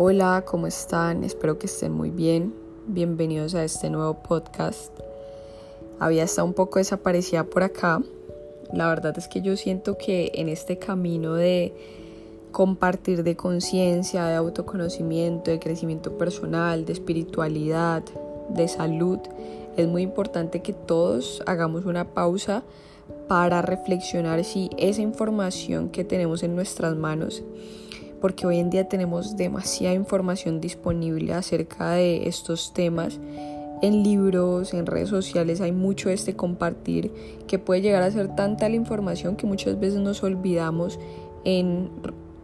Hola, ¿cómo están? Espero que estén muy bien. Bienvenidos a este nuevo podcast. Había estado un poco desaparecida por acá. La verdad es que yo siento que en este camino de compartir de conciencia, de autoconocimiento, de crecimiento personal, de espiritualidad, de salud, es muy importante que todos hagamos una pausa para reflexionar si esa información que tenemos en nuestras manos porque hoy en día tenemos demasiada información disponible acerca de estos temas. En libros, en redes sociales hay mucho este compartir que puede llegar a ser tanta la información que muchas veces nos olvidamos en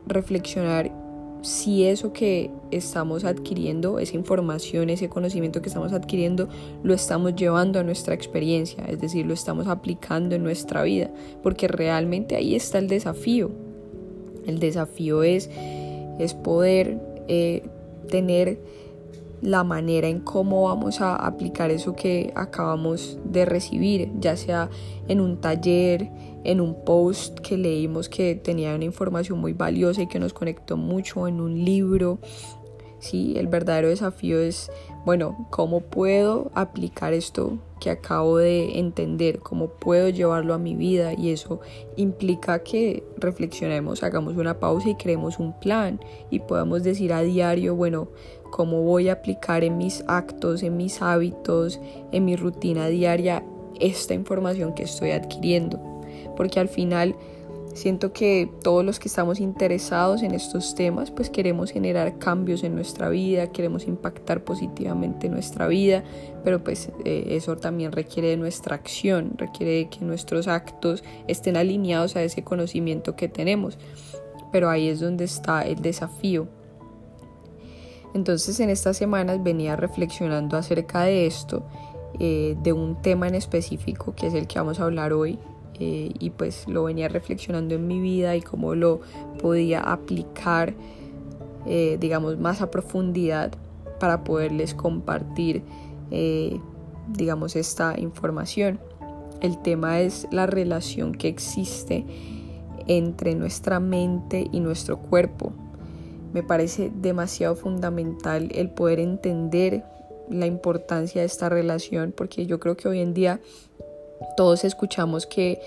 reflexionar si eso que estamos adquiriendo, esa información, ese conocimiento que estamos adquiriendo, lo estamos llevando a nuestra experiencia, es decir, lo estamos aplicando en nuestra vida, porque realmente ahí está el desafío. El desafío es, es poder eh, tener la manera en cómo vamos a aplicar eso que acabamos de recibir, ya sea en un taller, en un post que leímos que tenía una información muy valiosa y que nos conectó mucho, en un libro. Sí, el verdadero desafío es, bueno, ¿cómo puedo aplicar esto que acabo de entender, cómo puedo llevarlo a mi vida y eso implica que reflexionemos, hagamos una pausa y creemos un plan y podamos decir a diario, bueno, cómo voy a aplicar en mis actos, en mis hábitos, en mi rutina diaria esta información que estoy adquiriendo, porque al final Siento que todos los que estamos interesados en estos temas, pues queremos generar cambios en nuestra vida, queremos impactar positivamente nuestra vida, pero pues eh, eso también requiere de nuestra acción, requiere de que nuestros actos estén alineados a ese conocimiento que tenemos. Pero ahí es donde está el desafío. Entonces en estas semanas venía reflexionando acerca de esto, eh, de un tema en específico que es el que vamos a hablar hoy, eh, y pues lo venía reflexionando en mi vida y cómo lo podía aplicar eh, digamos más a profundidad para poderles compartir eh, digamos esta información. El tema es la relación que existe entre nuestra mente y nuestro cuerpo. Me parece demasiado fundamental el poder entender la importancia de esta relación porque yo creo que hoy en día todos escuchamos que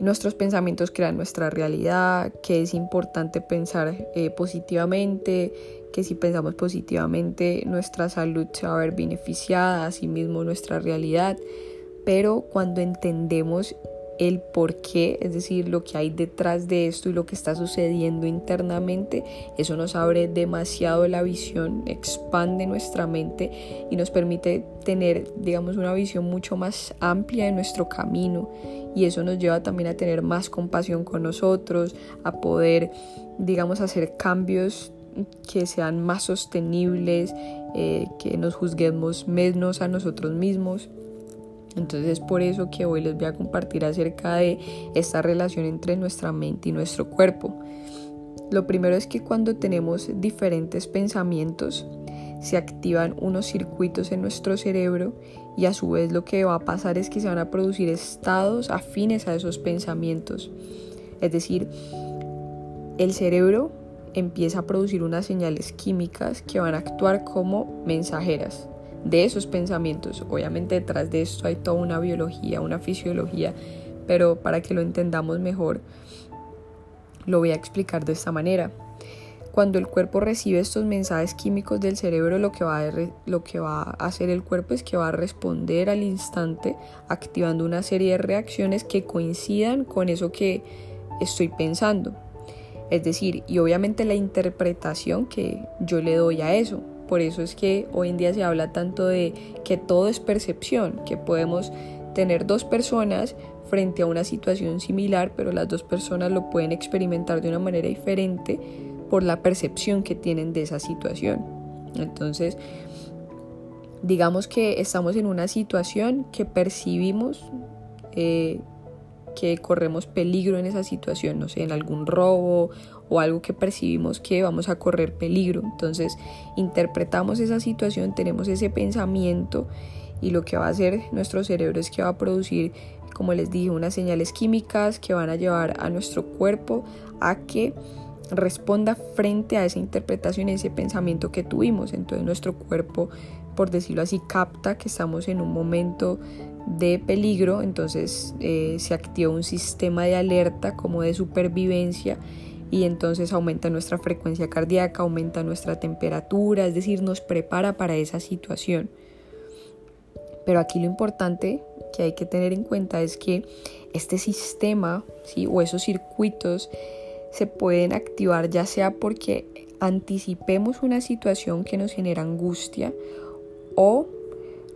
nuestros pensamientos crean nuestra realidad, que es importante pensar eh, positivamente, que si pensamos positivamente nuestra salud se va a ver beneficiada, asimismo nuestra realidad, pero cuando entendemos el por qué, es decir, lo que hay detrás de esto y lo que está sucediendo internamente, eso nos abre demasiado la visión, expande nuestra mente y nos permite tener, digamos, una visión mucho más amplia de nuestro camino y eso nos lleva también a tener más compasión con nosotros, a poder, digamos, hacer cambios que sean más sostenibles, eh, que nos juzguemos menos a nosotros mismos. Entonces es por eso que hoy les voy a compartir acerca de esta relación entre nuestra mente y nuestro cuerpo. Lo primero es que cuando tenemos diferentes pensamientos, se activan unos circuitos en nuestro cerebro y a su vez lo que va a pasar es que se van a producir estados afines a esos pensamientos. Es decir, el cerebro empieza a producir unas señales químicas que van a actuar como mensajeras de esos pensamientos. Obviamente detrás de esto hay toda una biología, una fisiología, pero para que lo entendamos mejor, lo voy a explicar de esta manera. Cuando el cuerpo recibe estos mensajes químicos del cerebro, lo que, va a, lo que va a hacer el cuerpo es que va a responder al instante activando una serie de reacciones que coincidan con eso que estoy pensando. Es decir, y obviamente la interpretación que yo le doy a eso. Por eso es que hoy en día se habla tanto de que todo es percepción, que podemos tener dos personas frente a una situación similar, pero las dos personas lo pueden experimentar de una manera diferente por la percepción que tienen de esa situación. Entonces, digamos que estamos en una situación que percibimos eh, que corremos peligro en esa situación, no sé, en algún robo o algo que percibimos que vamos a correr peligro. Entonces interpretamos esa situación, tenemos ese pensamiento y lo que va a hacer nuestro cerebro es que va a producir, como les dije, unas señales químicas que van a llevar a nuestro cuerpo a que responda frente a esa interpretación, ese pensamiento que tuvimos. Entonces nuestro cuerpo, por decirlo así, capta que estamos en un momento de peligro, entonces eh, se activa un sistema de alerta como de supervivencia y entonces aumenta nuestra frecuencia cardíaca, aumenta nuestra temperatura, es decir, nos prepara para esa situación. Pero aquí lo importante que hay que tener en cuenta es que este sistema ¿sí? o esos circuitos se pueden activar ya sea porque anticipemos una situación que nos genera angustia o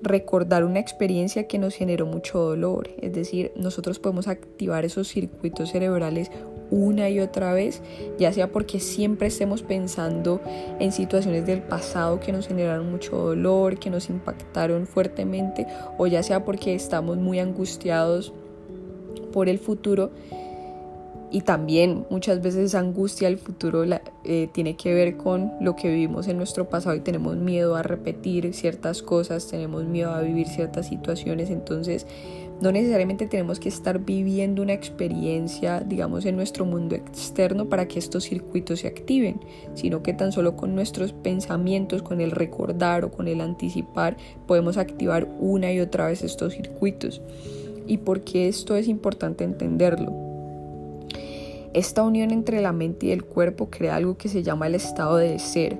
recordar una experiencia que nos generó mucho dolor. Es decir, nosotros podemos activar esos circuitos cerebrales una y otra vez, ya sea porque siempre estemos pensando en situaciones del pasado que nos generaron mucho dolor, que nos impactaron fuertemente, o ya sea porque estamos muy angustiados por el futuro y también muchas veces esa angustia del futuro eh, tiene que ver con lo que vivimos en nuestro pasado y tenemos miedo a repetir ciertas cosas, tenemos miedo a vivir ciertas situaciones, entonces no necesariamente tenemos que estar viviendo una experiencia, digamos, en nuestro mundo externo para que estos circuitos se activen, sino que tan solo con nuestros pensamientos, con el recordar o con el anticipar, podemos activar una y otra vez estos circuitos. ¿Y por qué esto es importante entenderlo? Esta unión entre la mente y el cuerpo crea algo que se llama el estado de ser,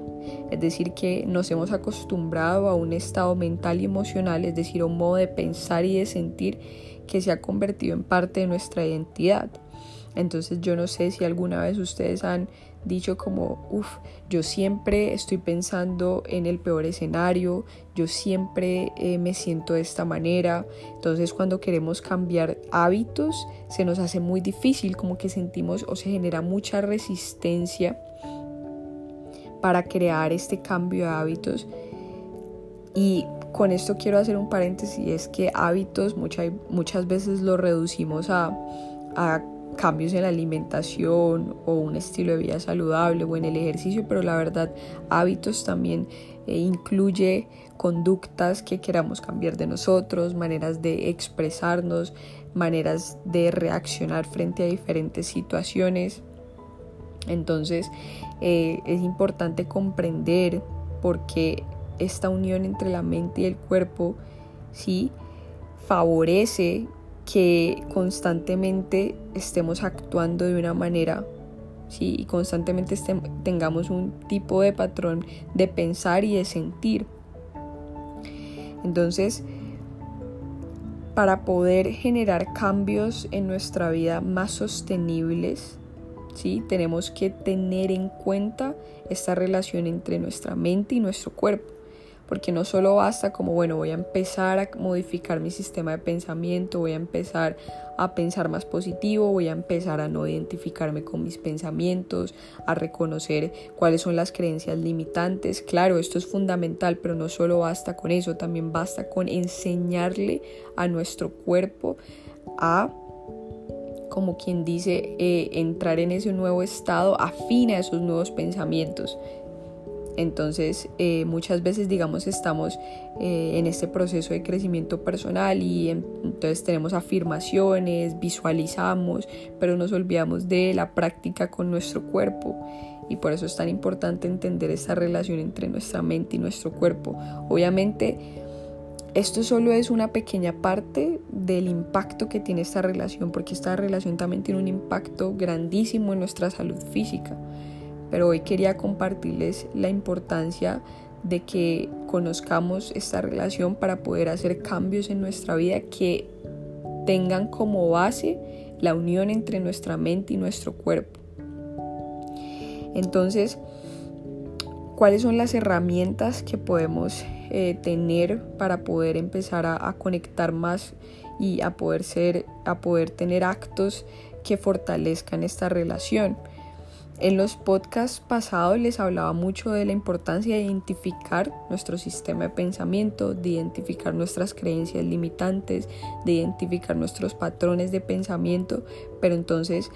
es decir, que nos hemos acostumbrado a un estado mental y emocional, es decir, un modo de pensar y de sentir que se ha convertido en parte de nuestra identidad. Entonces yo no sé si alguna vez ustedes han dicho como, uff, yo siempre estoy pensando en el peor escenario, yo siempre eh, me siento de esta manera. Entonces cuando queremos cambiar hábitos se nos hace muy difícil, como que sentimos o se genera mucha resistencia para crear este cambio de hábitos. Y con esto quiero hacer un paréntesis, es que hábitos muchas, muchas veces lo reducimos a cambios en la alimentación o un estilo de vida saludable o en el ejercicio, pero la verdad hábitos también eh, incluye conductas que queramos cambiar de nosotros, maneras de expresarnos, maneras de reaccionar frente a diferentes situaciones. Entonces eh, es importante comprender por qué esta unión entre la mente y el cuerpo sí favorece que constantemente estemos actuando de una manera ¿sí? y constantemente tengamos un tipo de patrón de pensar y de sentir. Entonces, para poder generar cambios en nuestra vida más sostenibles, ¿sí? tenemos que tener en cuenta esta relación entre nuestra mente y nuestro cuerpo porque no solo basta como, bueno, voy a empezar a modificar mi sistema de pensamiento, voy a empezar a pensar más positivo, voy a empezar a no identificarme con mis pensamientos, a reconocer cuáles son las creencias limitantes. Claro, esto es fundamental, pero no solo basta con eso, también basta con enseñarle a nuestro cuerpo a como quien dice, eh, entrar en ese nuevo estado afín a esos nuevos pensamientos. Entonces, eh, muchas veces, digamos, estamos eh, en este proceso de crecimiento personal y entonces tenemos afirmaciones, visualizamos, pero nos olvidamos de la práctica con nuestro cuerpo. Y por eso es tan importante entender esta relación entre nuestra mente y nuestro cuerpo. Obviamente, esto solo es una pequeña parte del impacto que tiene esta relación, porque esta relación también tiene un impacto grandísimo en nuestra salud física pero hoy quería compartirles la importancia de que conozcamos esta relación para poder hacer cambios en nuestra vida que tengan como base la unión entre nuestra mente y nuestro cuerpo. Entonces, ¿cuáles son las herramientas que podemos eh, tener para poder empezar a, a, conectar más y a poder ser, a poder tener actos que fortalezcan esta relación? En los podcasts pasados les hablaba mucho de la importancia de identificar nuestro sistema de pensamiento, de identificar nuestras creencias limitantes, de identificar nuestros patrones de pensamiento, pero entonces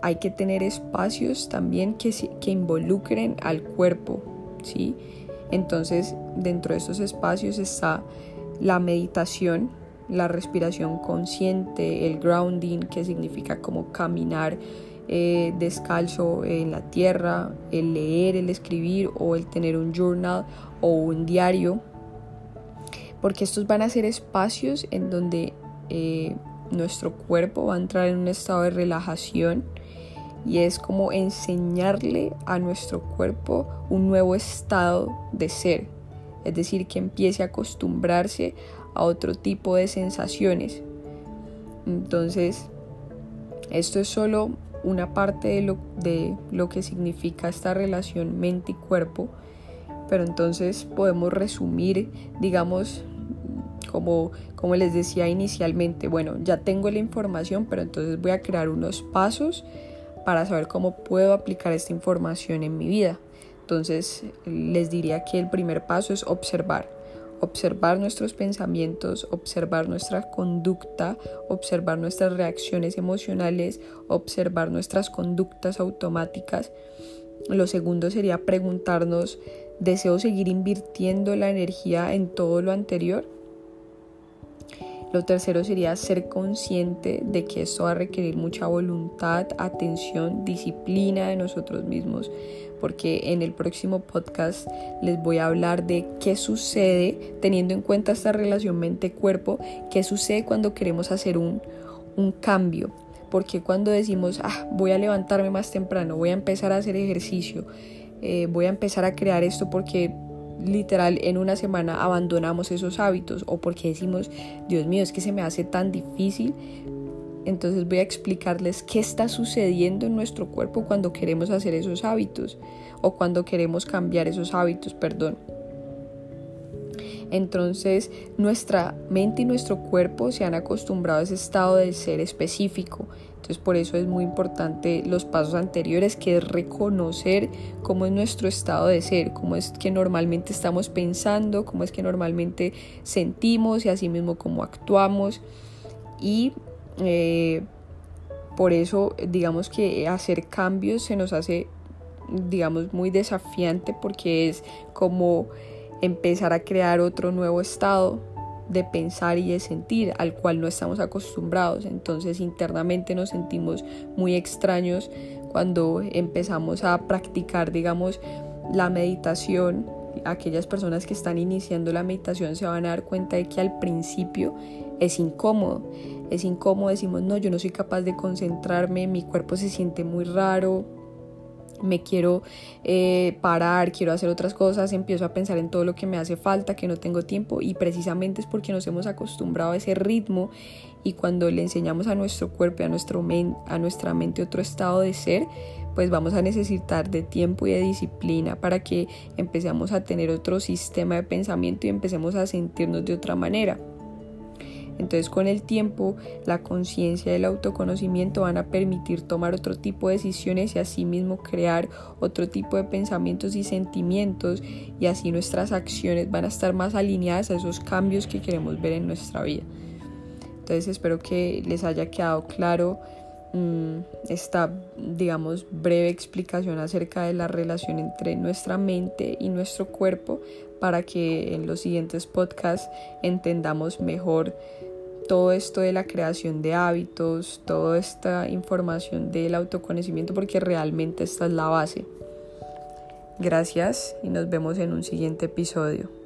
hay que tener espacios también que, involucren al cuerpo, ¿sí? Entonces, dentro de estos espacios está la meditación, la respiración consciente, el grounding, que significa como caminar eh, descalzo en la tierra, el leer, el escribir o el tener un journal o un diario, porque estos van a ser espacios en donde eh, nuestro cuerpo va a entrar en un estado de relajación y es como enseñarle a nuestro cuerpo un nuevo estado de ser, es decir, que empiece a acostumbrarse a otro tipo de sensaciones. Entonces, esto es solo una parte de lo, de lo que significa esta relación mente y cuerpo, pero entonces podemos resumir, digamos, como, como les decía inicialmente, bueno, ya tengo la información, pero entonces voy a crear unos pasos para saber cómo puedo aplicar esta información en mi vida. Entonces les diría que el primer paso es observar. Observar nuestros pensamientos, observar nuestra conducta, observar nuestras reacciones emocionales, observar nuestras conductas automáticas. Lo segundo sería preguntarnos, ¿deseo seguir invirtiendo la energía en todo lo anterior? Lo tercero sería ser consciente de que esto va a requerir mucha voluntad, atención, disciplina de nosotros mismos, porque en el próximo podcast les voy a hablar de qué sucede teniendo en cuenta esta relación mente-cuerpo, qué sucede cuando queremos hacer un, un cambio. Porque cuando decimos, ah, voy a levantarme más temprano, voy a empezar a hacer ejercicio, eh, voy a empezar a crear esto porque literal en una semana abandonamos esos hábitos o porque decimos, Dios mío, es que se me hace tan difícil. Entonces voy a explicarles qué está sucediendo en nuestro cuerpo cuando queremos hacer esos hábitos o cuando queremos cambiar esos hábitos, perdón. Entonces nuestra mente y nuestro cuerpo se han acostumbrado a ese estado de ser específico. Entonces por eso es muy importante los pasos anteriores, que es reconocer cómo es nuestro estado de ser, cómo es que normalmente estamos pensando, cómo es que normalmente sentimos y así mismo cómo actuamos. Y eh, por eso digamos que hacer cambios se nos hace digamos muy desafiante porque es como empezar a crear otro nuevo estado de pensar y de sentir al cual no estamos acostumbrados. Entonces internamente nos sentimos muy extraños cuando empezamos a practicar, digamos, la meditación. Aquellas personas que están iniciando la meditación se van a dar cuenta de que al principio es incómodo. Es incómodo, decimos, no, yo no soy capaz de concentrarme, mi cuerpo se siente muy raro, me quiero eh, parar, quiero hacer otras cosas, empiezo a pensar en todo lo que me hace falta, que no tengo tiempo y precisamente es porque nos hemos acostumbrado a ese ritmo y cuando le enseñamos a nuestro cuerpo a, nuestro a nuestra mente otro estado de ser, pues vamos a necesitar de tiempo y de disciplina para que empecemos a tener otro sistema de pensamiento y empecemos a sentirnos de otra manera. Entonces con el tiempo la conciencia y el autoconocimiento van a permitir tomar otro tipo de decisiones y asimismo crear otro tipo de pensamientos y sentimientos y así nuestras acciones van a estar más alineadas a esos cambios que queremos ver en nuestra vida. Entonces espero que les haya quedado claro mm, esta, digamos, breve explicación acerca de la relación entre nuestra mente y nuestro cuerpo para que en los siguientes podcasts entendamos mejor todo esto de la creación de hábitos, toda esta información del autoconocimiento, porque realmente esta es la base. Gracias y nos vemos en un siguiente episodio.